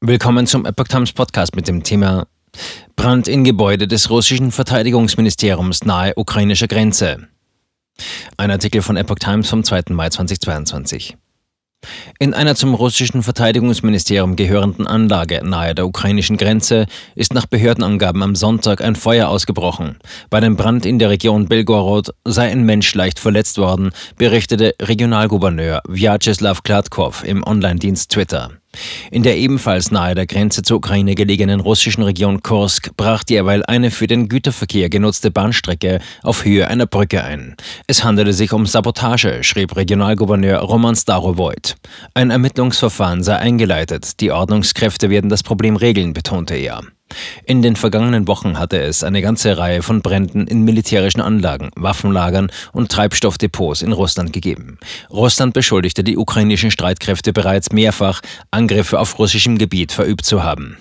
Willkommen zum Epoch Times Podcast mit dem Thema Brand in Gebäude des russischen Verteidigungsministeriums nahe ukrainischer Grenze. Ein Artikel von Epoch Times vom 2. Mai 2022. In einer zum russischen Verteidigungsministerium gehörenden Anlage nahe der ukrainischen Grenze ist nach Behördenangaben am Sonntag ein Feuer ausgebrochen. Bei dem Brand in der Region Belgorod sei ein Mensch leicht verletzt worden, berichtete Regionalgouverneur Vyacheslav Kladkov im Online-Dienst Twitter. In der ebenfalls nahe der Grenze zur Ukraine gelegenen russischen Region Kursk brach derweil eine für den Güterverkehr genutzte Bahnstrecke auf Höhe einer Brücke ein. Es handelte sich um Sabotage, schrieb Regionalgouverneur Roman Starovoit. Ein Ermittlungsverfahren sei eingeleitet, die Ordnungskräfte werden das Problem regeln, betonte er. In den vergangenen Wochen hatte es eine ganze Reihe von Bränden in militärischen Anlagen, Waffenlagern und Treibstoffdepots in Russland gegeben. Russland beschuldigte die ukrainischen Streitkräfte bereits mehrfach, Angriffe auf russischem Gebiet verübt zu haben.